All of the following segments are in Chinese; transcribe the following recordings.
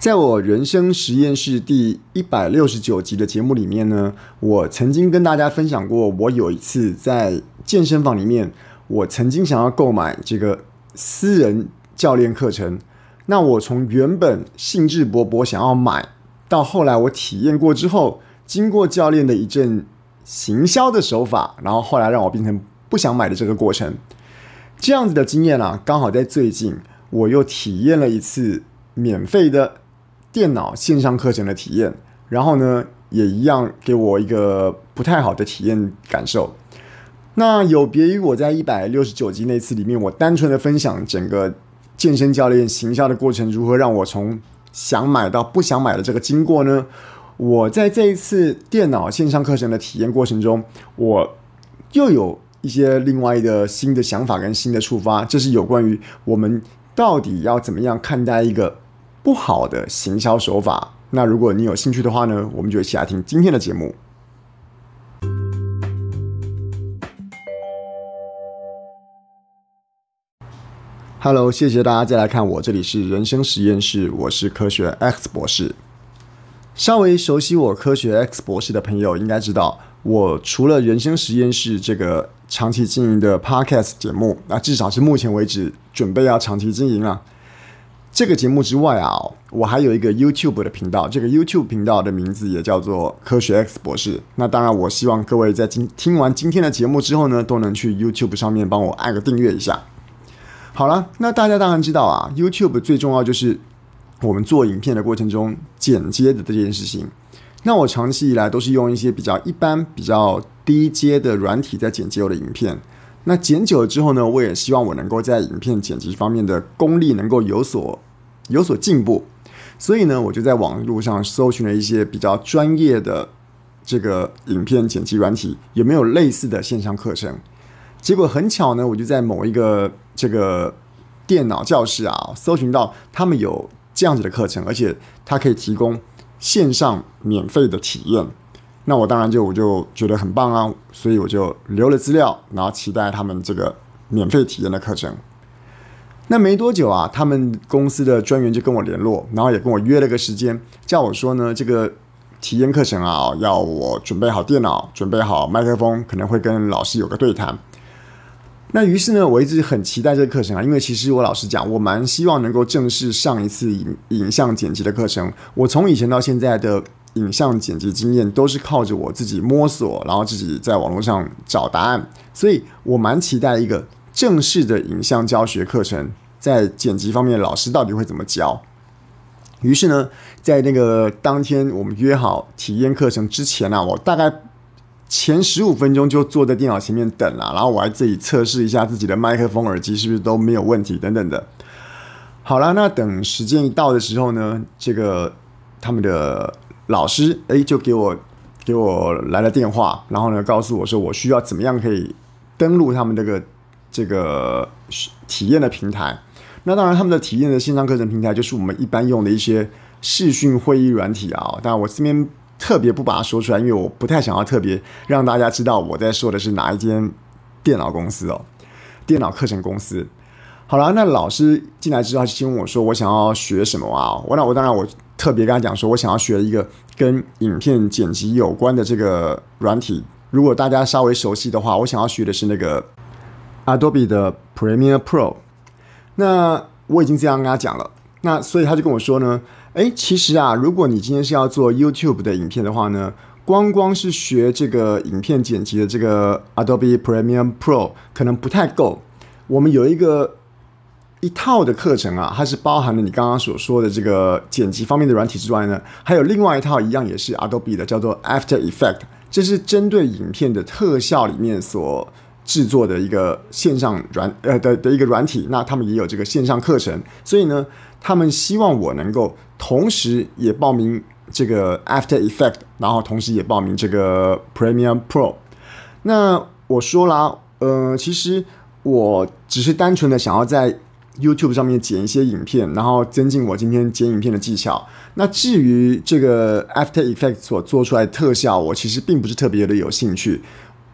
在我人生实验室第一百六十九集的节目里面呢，我曾经跟大家分享过，我有一次在健身房里面，我曾经想要购买这个私人教练课程。那我从原本兴致勃勃想要买，到后来我体验过之后，经过教练的一阵行销的手法，然后后来让我变成不想买的这个过程。这样子的经验啊，刚好在最近我又体验了一次免费的。电脑线上课程的体验，然后呢，也一样给我一个不太好的体验感受。那有别于我在一百六十九集那次里面，我单纯的分享整个健身教练行销的过程如何让我从想买到不想买的这个经过呢？我在这一次电脑线上课程的体验过程中，我又有一些另外的新的想法跟新的触发，这是有关于我们到底要怎么样看待一个。不好的行销手法。那如果你有兴趣的话呢，我们就一起来听今天的节目。Hello，谢谢大家再来看我，这里是人生实验室，我是科学 X 博士。稍微熟悉我科学 X 博士的朋友应该知道，我除了人生实验室这个长期经营的 Podcast 节目，那至少是目前为止准备要长期经营啊。这个节目之外啊，我还有一个 YouTube 的频道。这个 YouTube 频道的名字也叫做科学 X 博士。那当然，我希望各位在今听完今天的节目之后呢，都能去 YouTube 上面帮我按个订阅一下。好了，那大家当然知道啊，YouTube 最重要就是我们做影片的过程中剪接的这件事情。那我长期以来都是用一些比较一般、比较低阶的软体在剪接我的影片。那剪久了之后呢，我也希望我能够在影片剪辑方面的功力能够有所有所进步，所以呢，我就在网络上搜寻了一些比较专业的这个影片剪辑软体，有没有类似的线上课程？结果很巧呢，我就在某一个这个电脑教室啊，搜寻到他们有这样子的课程，而且它可以提供线上免费的体验。那我当然就我就觉得很棒啊，所以我就留了资料，然后期待他们这个免费体验的课程。那没多久啊，他们公司的专员就跟我联络，然后也跟我约了个时间，叫我说呢，这个体验课程啊，要我准备好电脑，准备好麦克风，可能会跟老师有个对谈。那于是呢，我一直很期待这个课程啊，因为其实我老实讲，我蛮希望能够正式上一次影影像剪辑的课程。我从以前到现在的。影像剪辑经验都是靠着我自己摸索，然后自己在网络上找答案，所以我蛮期待一个正式的影像教学课程，在剪辑方面老师到底会怎么教。于是呢，在那个当天我们约好体验课程之前啊，我大概前十五分钟就坐在电脑前面等了，然后我还自己测试一下自己的麦克风、耳机是不是都没有问题等等的。好了，那等时间一到的时候呢，这个他们的。老师，诶，就给我给我来了电话，然后呢，告诉我说我需要怎么样可以登录他们这个这个体验的平台。那当然，他们的体验的线上课程平台就是我们一般用的一些视讯会议软体啊。当然，我这边特别不把它说出来，因为我不太想要特别让大家知道我在说的是哪一间电脑公司哦，电脑课程公司。好了，那老师进来之后，就先问我说我想要学什么啊？我那我当然我。特别跟他讲说，我想要学一个跟影片剪辑有关的这个软体。如果大家稍微熟悉的话，我想要学的是那个 Adobe 的 Premiere Pro。那我已经这样跟他讲了。那所以他就跟我说呢，诶，其实啊，如果你今天是要做 YouTube 的影片的话呢，光光是学这个影片剪辑的这个 Adobe Premiere Pro 可能不太够。我们有一个。一套的课程啊，它是包含了你刚刚所说的这个剪辑方面的软体之外呢，还有另外一套一样也是 Adobe 的，叫做 After Effect，这是针对影片的特效里面所制作的一个线上软呃的的一个软体。那他们也有这个线上课程，所以呢，他们希望我能够同时也报名这个 After Effect，然后同时也报名这个 Premiere Pro。那我说啦，呃，其实我只是单纯的想要在 YouTube 上面剪一些影片，然后增进我今天剪影片的技巧。那至于这个 After e f f e c t 所做出来的特效，我其实并不是特别的有兴趣。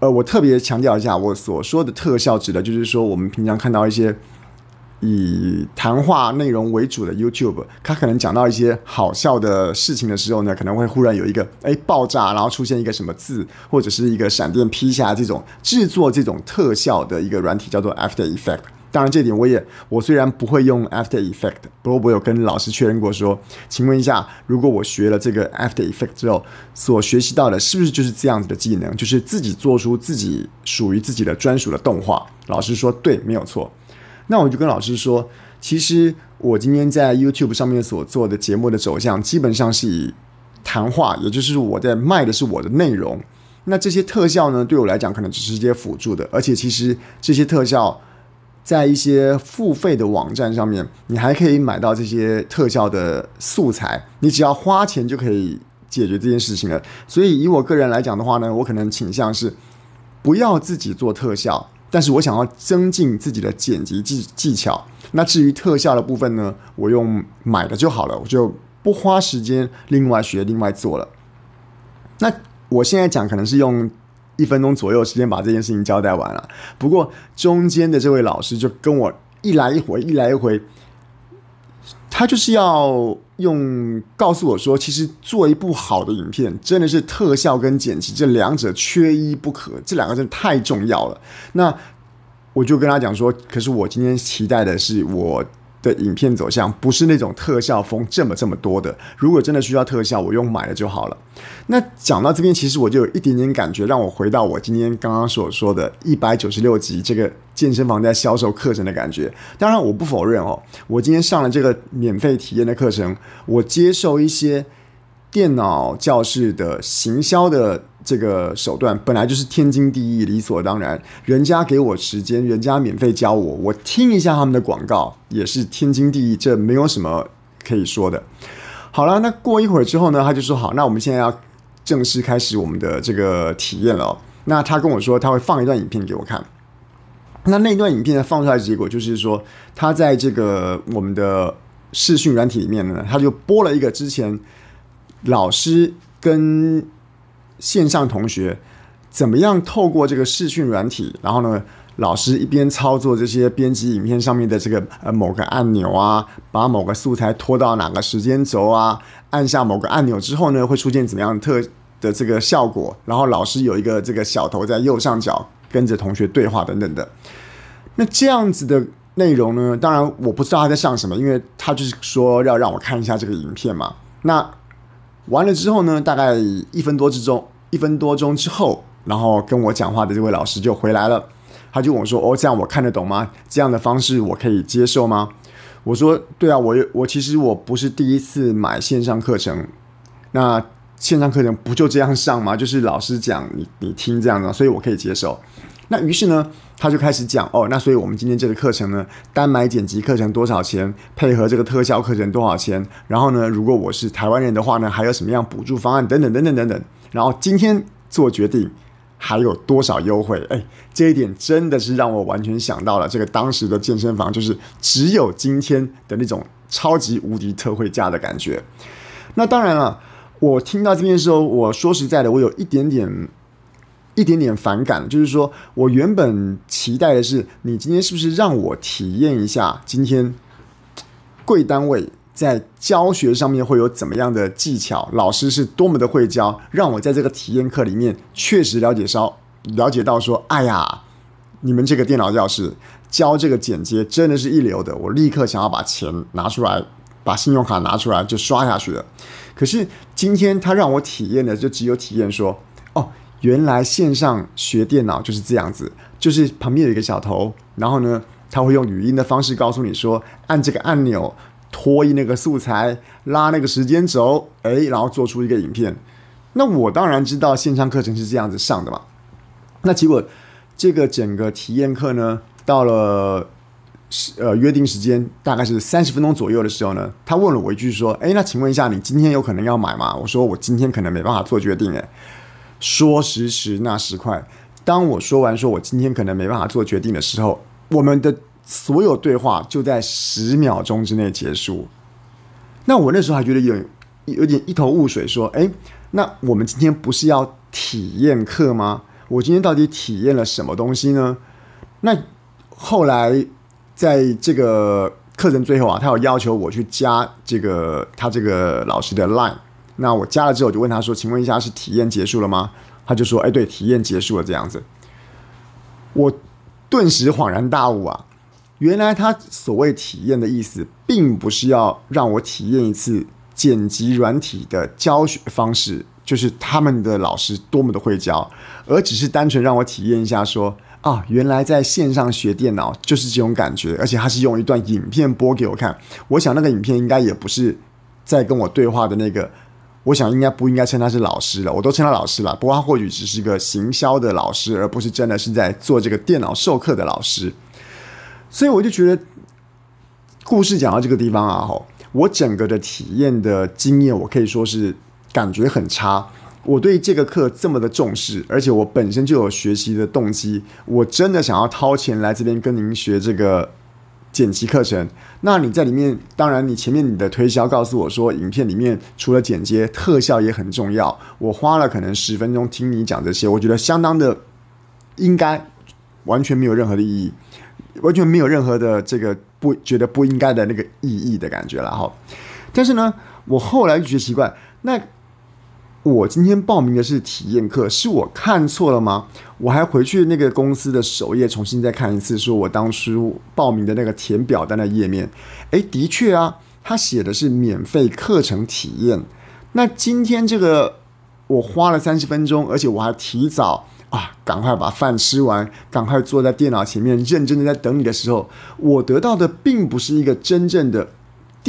呃，我特别强调一下，我所说的特效指的就是说，我们平常看到一些以谈话内容为主的 YouTube，他可能讲到一些好笑的事情的时候呢，可能会忽然有一个哎爆炸，然后出现一个什么字，或者是一个闪电劈下这种制作这种特效的一个软体，叫做 After Effect。当然，这点我也我虽然不会用 After Effect，不过我有跟老师确认过说，请问一下，如果我学了这个 After Effect 之后，所学习到的是不是就是这样子的技能，就是自己做出自己属于自己的专属的动画？老师说对，没有错。那我就跟老师说，其实我今天在 YouTube 上面所做的节目的走向，基本上是以谈话，也就是我在卖的是我的内容。那这些特效呢，对我来讲可能只是一些辅助的，而且其实这些特效在一些付费的网站上面，你还可以买到这些特效的素材，你只要花钱就可以解决这件事情了。所以以我个人来讲的话呢，我可能倾向是不要自己做特效。但是我想要增进自己的剪辑技技巧，那至于特效的部分呢，我用买的就好了，我就不花时间另外学、另外做了。那我现在讲可能是用一分钟左右时间把这件事情交代完了，不过中间的这位老师就跟我一来一回、一来一回。他就是要用告诉我说，其实做一部好的影片，真的是特效跟剪辑这两者缺一不可，这两个真的太重要了。那我就跟他讲说，可是我今天期待的是我。的影片走向不是那种特效风这么这么多的。如果真的需要特效，我用买了就好了。那讲到这边，其实我就有一点点感觉，让我回到我今天刚刚所说的一百九十六集这个健身房在销售课程的感觉。当然，我不否认哦，我今天上了这个免费体验的课程，我接受一些。电脑教室的行销的这个手段本来就是天经地义、理所当然。人家给我时间，人家免费教我，我听一下他们的广告也是天经地义，这没有什么可以说的。好了，那过一会儿之后呢，他就说好，那我们现在要正式开始我们的这个体验了。那他跟我说他会放一段影片给我看。那那段影片放出来的结果就是说，他在这个我们的视讯软体里面呢，他就播了一个之前。老师跟线上同学怎么样透过这个视讯软体，然后呢，老师一边操作这些编辑影片上面的这个呃某个按钮啊，把某个素材拖到哪个时间轴啊，按下某个按钮之后呢，会出现怎么样特的这个效果？然后老师有一个这个小头在右上角跟着同学对话等等的。那这样子的内容呢，当然我不知道他在上什么，因为他就是说要让我看一下这个影片嘛。那完了之后呢，大概一分多之中，一分多钟之后，然后跟我讲话的这位老师就回来了。他就问我说：“哦，这样我看得懂吗？这样的方式我可以接受吗？”我说：“对啊，我我其实我不是第一次买线上课程，那线上课程不就这样上吗？就是老师讲你你听这样的，所以我可以接受。”那于是呢，他就开始讲哦，那所以我们今天这个课程呢，单买剪辑课程多少钱？配合这个特效课程多少钱？然后呢，如果我是台湾人的话呢，还有什么样补助方案？等等等等等等。然后今天做决定还有多少优惠？哎，这一点真的是让我完全想到了这个当时的健身房，就是只有今天的那种超级无敌特惠价的感觉。那当然了，我听到这边的时候，我说实在的，我有一点点。一点点反感，就是说我原本期待的是，你今天是不是让我体验一下，今天贵单位在教学上面会有怎么样的技巧，老师是多么的会教，让我在这个体验课里面确实了解到，了解到说，哎呀，你们这个电脑教室教这个剪接真的是一流的，我立刻想要把钱拿出来，把信用卡拿出来就刷下去了。可是今天他让我体验的就只有体验说，原来线上学电脑就是这样子，就是旁边有一个小头，然后呢，他会用语音的方式告诉你说，按这个按钮，拖移那个素材，拉那个时间轴，哎，然后做出一个影片。那我当然知道线上课程是这样子上的嘛。那结果这个整个体验课呢，到了呃约定时间大概是三十分钟左右的时候呢，他问了我一句说，哎，那请问一下，你今天有可能要买吗？我说我今天可能没办法做决定，哎。说时迟，那时快。当我说完说我今天可能没办法做决定的时候，我们的所有对话就在十秒钟之内结束。那我那时候还觉得有有点一头雾水，说：“诶，那我们今天不是要体验课吗？我今天到底体验了什么东西呢？”那后来在这个课程最后啊，他有要求我去加这个他这个老师的 line。那我加了之后，我就问他说：“请问一下，是体验结束了吗？”他就说：“哎，对，体验结束了。”这样子，我顿时恍然大悟啊！原来他所谓体验的意思，并不是要让我体验一次剪辑软体的教学方式，就是他们的老师多么的会教，而只是单纯让我体验一下说，啊，原来在线上学电脑就是这种感觉，而且他是用一段影片播给我看。我想那个影片应该也不是在跟我对话的那个。我想应该不应该称他是老师了，我都称他老师了。不过他或许只是个行销的老师，而不是真的是在做这个电脑授课的老师。所以我就觉得，故事讲到这个地方啊，吼，我整个的体验的经验，我可以说是感觉很差。我对这个课这么的重视，而且我本身就有学习的动机，我真的想要掏钱来这边跟您学这个。剪辑课程，那你在里面，当然你前面你的推销告诉我说，影片里面除了剪接，特效也很重要。我花了可能十分钟听你讲这些，我觉得相当的应该，完全没有任何的意义，完全没有任何的这个不觉得不应该的那个意义的感觉了哈。但是呢，我后来就觉得奇怪，那。我今天报名的是体验课，是我看错了吗？我还回去那个公司的首页重新再看一次，说我当初报名的那个填表单的页面，诶，的确啊，他写的是免费课程体验。那今天这个我花了三十分钟，而且我还提早啊，赶快把饭吃完，赶快坐在电脑前面认真的在等你的时候，我得到的并不是一个真正的。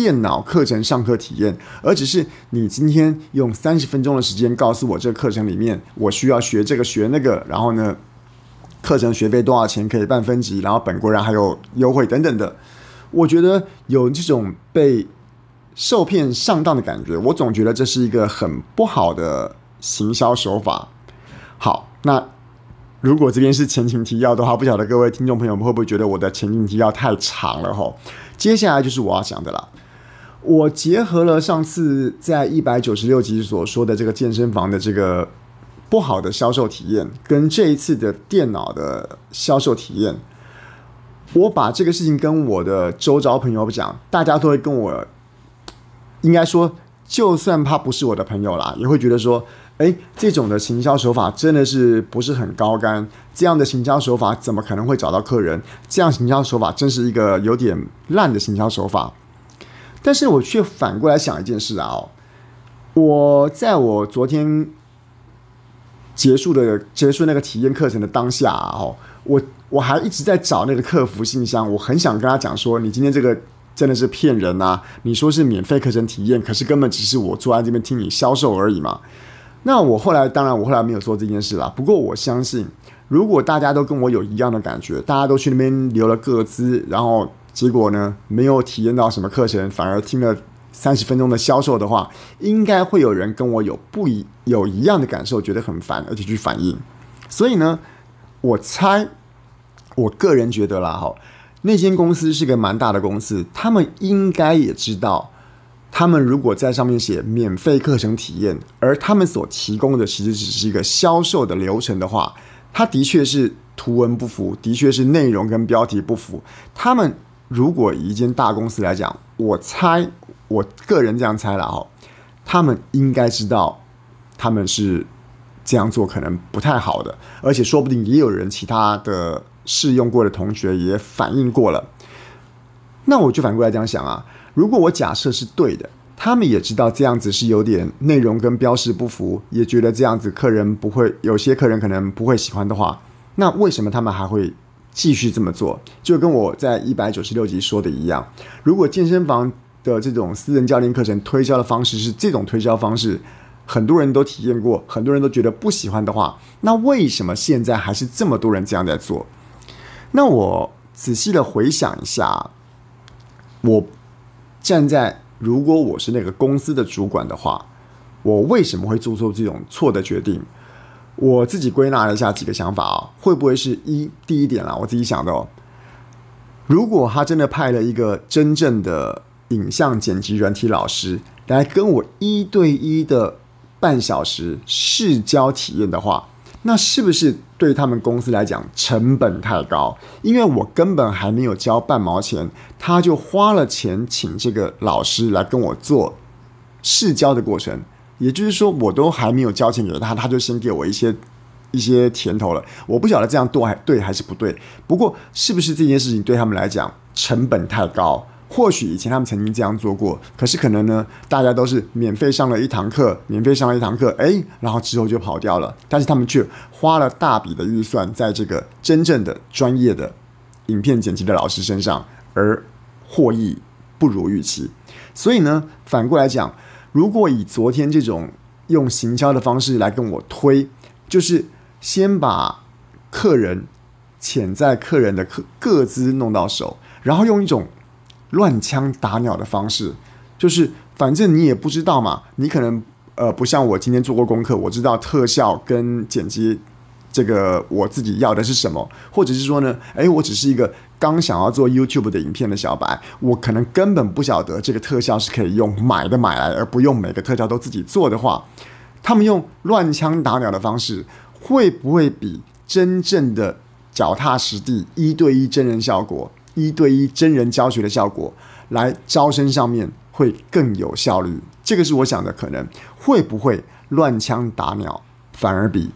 电脑课程上课体验，而只是你今天用三十分钟的时间告诉我，这个课程里面我需要学这个学那个，然后呢，课程学费多少钱可以办分级，然后本国人还有优惠等等的。我觉得有这种被受骗上当的感觉，我总觉得这是一个很不好的行销手法。好，那如果这边是前情提要的话，不晓得各位听众朋友们会不会觉得我的前情提要太长了吼？接下来就是我要讲的了。我结合了上次在一百九十六集所说的这个健身房的这个不好的销售体验，跟这一次的电脑的销售体验，我把这个事情跟我的周遭朋友讲，大家都会跟我，应该说，就算他不是我的朋友啦，也会觉得说，诶，这种的行销手法真的是不是很高干？这样的行销手法怎么可能会找到客人？这样行销手法真是一个有点烂的行销手法。但是我却反过来想一件事啊，哦，我在我昨天结束的结束那个体验课程的当下啊，哦，我我还一直在找那个客服信箱，我很想跟他讲说，你今天这个真的是骗人呐！你说是免费课程体验，可是根本只是我坐在这边听你销售而已嘛。那我后来当然我后来没有做这件事啦，不过我相信，如果大家都跟我有一样的感觉，大家都去那边留了个资，然后。结果呢，没有体验到什么课程，反而听了三十分钟的销售的话，应该会有人跟我有不一有一样的感受，觉得很烦，而且去反映。所以呢，我猜，我个人觉得啦，哈，那间公司是个蛮大的公司，他们应该也知道，他们如果在上面写免费课程体验，而他们所提供的其实只是一个销售的流程的话，他的确是图文不符，的确是内容跟标题不符，他们。如果一间大公司来讲，我猜，我个人这样猜了哈，他们应该知道他们是这样做可能不太好的，而且说不定也有人其他的试用过的同学也反映过了。那我就反过来这样想啊，如果我假设是对的，他们也知道这样子是有点内容跟标识不符，也觉得这样子客人不会，有些客人可能不会喜欢的话，那为什么他们还会？继续这么做，就跟我在一百九十六集说的一样。如果健身房的这种私人教练课程推销的方式是这种推销方式，很多人都体验过，很多人都觉得不喜欢的话，那为什么现在还是这么多人这样在做？那我仔细的回想一下，我站在如果我是那个公司的主管的话，我为什么会做出这种错的决定？我自己归纳了一下几个想法啊，会不会是一第一点啊？我自己想的哦，如果他真的派了一个真正的影像剪辑软体老师来跟我一对一的半小时试教体验的话，那是不是对他们公司来讲成本太高，因为我根本还没有交半毛钱，他就花了钱请这个老师来跟我做试教的过程，也就是说，我都还没有交钱给他，他就先给我一些一些甜头了。我不晓得这样对还对还是不对，不过是不是这件事情对他们来讲成本太高？或许以前他们曾经这样做过，可是可能呢，大家都是免费上了一堂课，免费上了一堂课，诶，然后之后就跑掉了。但是他们却花了大笔的预算在这个真正的专业的影片剪辑的老师身上，而获益不如预期。所以呢，反过来讲，如果以昨天这种用行销的方式来跟我推，就是先把客人潜在客人的客个资弄到手，然后用一种。乱枪打鸟的方式，就是反正你也不知道嘛，你可能呃不像我今天做过功课，我知道特效跟剪辑这个我自己要的是什么，或者是说呢，诶，我只是一个刚想要做 YouTube 的影片的小白，我可能根本不晓得这个特效是可以用买的买来，而不用每个特效都自己做的话，他们用乱枪打鸟的方式，会不会比真正的脚踏实地一对一真人效果？一对一真人教学的效果，来招生上面会更有效率。这个是我想的可能，会不会乱枪打鸟，反而比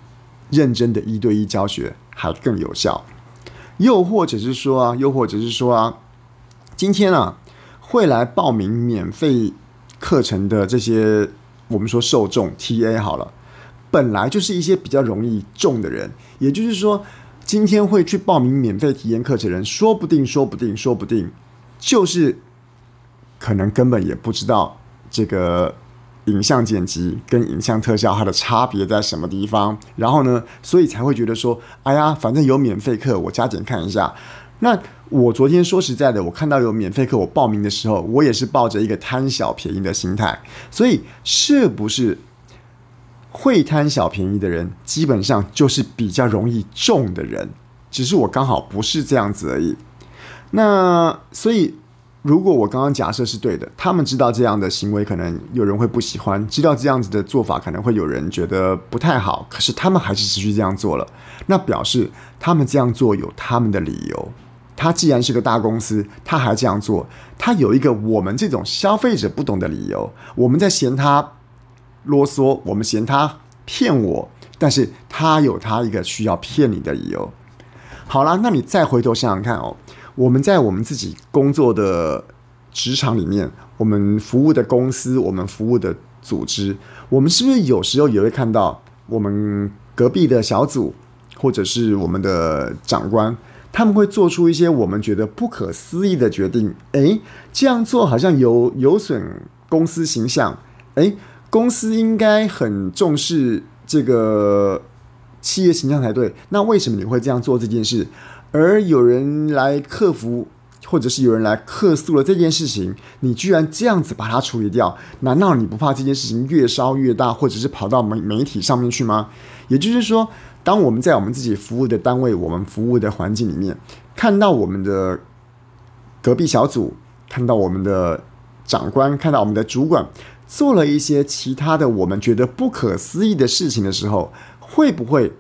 认真的一对一教学还更有效？又或者是说啊，又或者是说啊，今天啊，会来报名免费课程的这些我们说受众 TA 好了，本来就是一些比较容易中的人，也就是说。今天会去报名免费体验课程的人，说不定，说不定，说不定，就是可能根本也不知道这个影像剪辑跟影像特效它的差别在什么地方，然后呢，所以才会觉得说，哎呀，反正有免费课，我加减看一下。那我昨天说实在的，我看到有免费课，我报名的时候，我也是抱着一个贪小便宜的心态，所以是不是？会贪小便宜的人，基本上就是比较容易中的人，只是我刚好不是这样子而已。那所以，如果我刚刚假设是对的，他们知道这样的行为可能有人会不喜欢，知道这样子的做法可能会有人觉得不太好，可是他们还是持续这样做了，那表示他们这样做有他们的理由。他既然是个大公司，他还这样做，他有一个我们这种消费者不懂的理由，我们在嫌他。啰嗦，我们嫌他骗我，但是他有他一个需要骗你的理由。好了，那你再回头想想看哦，我们在我们自己工作的职场里面，我们服务的公司，我们服务的组织，我们是不是有时候也会看到我们隔壁的小组，或者是我们的长官，他们会做出一些我们觉得不可思议的决定？诶，这样做好像有有损公司形象，诶。公司应该很重视这个企业形象才对。那为什么你会这样做这件事？而有人来克服，或者是有人来客诉了这件事情，你居然这样子把它处理掉？难道你不怕这件事情越烧越大，或者是跑到媒媒体上面去吗？也就是说，当我们在我们自己服务的单位、我们服务的环境里面，看到我们的隔壁小组，看到我们的长官，看到我们的主管。做了一些其他的我们觉得不可思议的事情的时候，会不会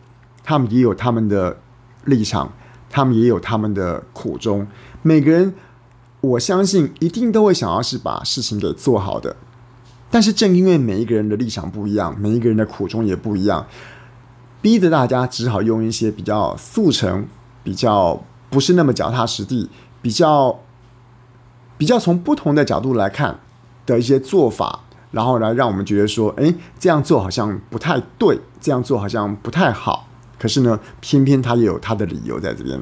他们也有他们的立场，他们也有他们的苦衷？每个人，我相信一定都会想要是把事情给做好的。但是正因为每一个人的立场不一样，每一个人的苦衷也不一样，逼得大家只好用一些比较速成、比较不是那么脚踏实地、比较比较从不同的角度来看的一些做法。然后来让我们觉得说，诶，这样做好像不太对，这样做好像不太好。可是呢，偏偏他也有他的理由在这边。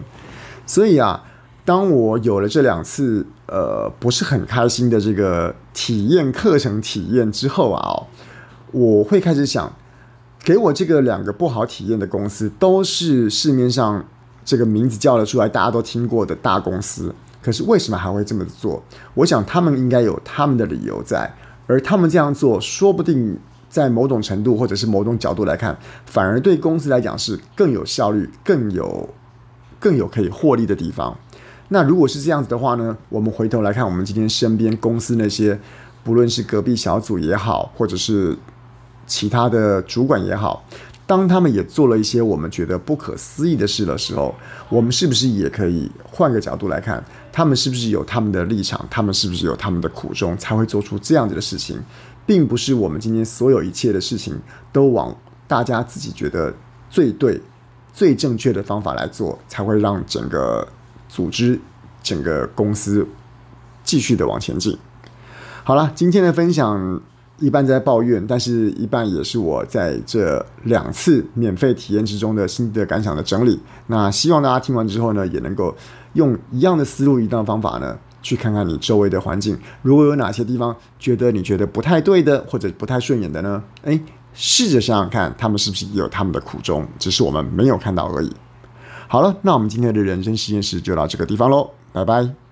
所以啊，当我有了这两次呃不是很开心的这个体验课程体验之后啊，哦我会开始想，给我这个两个不好体验的公司，都是市面上这个名字叫得出来，大家都听过的大公司。可是为什么还会这么做？我想他们应该有他们的理由在。而他们这样做，说不定在某种程度或者是某种角度来看，反而对公司来讲是更有效率、更有、更有可以获利的地方。那如果是这样子的话呢？我们回头来看，我们今天身边公司那些，不论是隔壁小组也好，或者是其他的主管也好，当他们也做了一些我们觉得不可思议的事的时候，我们是不是也可以换个角度来看，他们是不是有他们的立场，他们是不是有他们的苦衷，才会做出这样子的事情，并不是我们今天所有一切的事情都往大家自己觉得最对、最正确的方法来做，才会让整个组织、整个公司继续的往前进。好了，今天的分享。一半在抱怨，但是一半也是我在这两次免费体验之中的心得感想的整理。那希望大家听完之后呢，也能够用一样的思路、一样的方法呢，去看看你周围的环境。如果有哪些地方觉得你觉得不太对的，或者不太顺眼的呢？诶，试着想想看，他们是不是也有他们的苦衷，只是我们没有看到而已。好了，那我们今天的人生实验室就到这个地方喽，拜拜。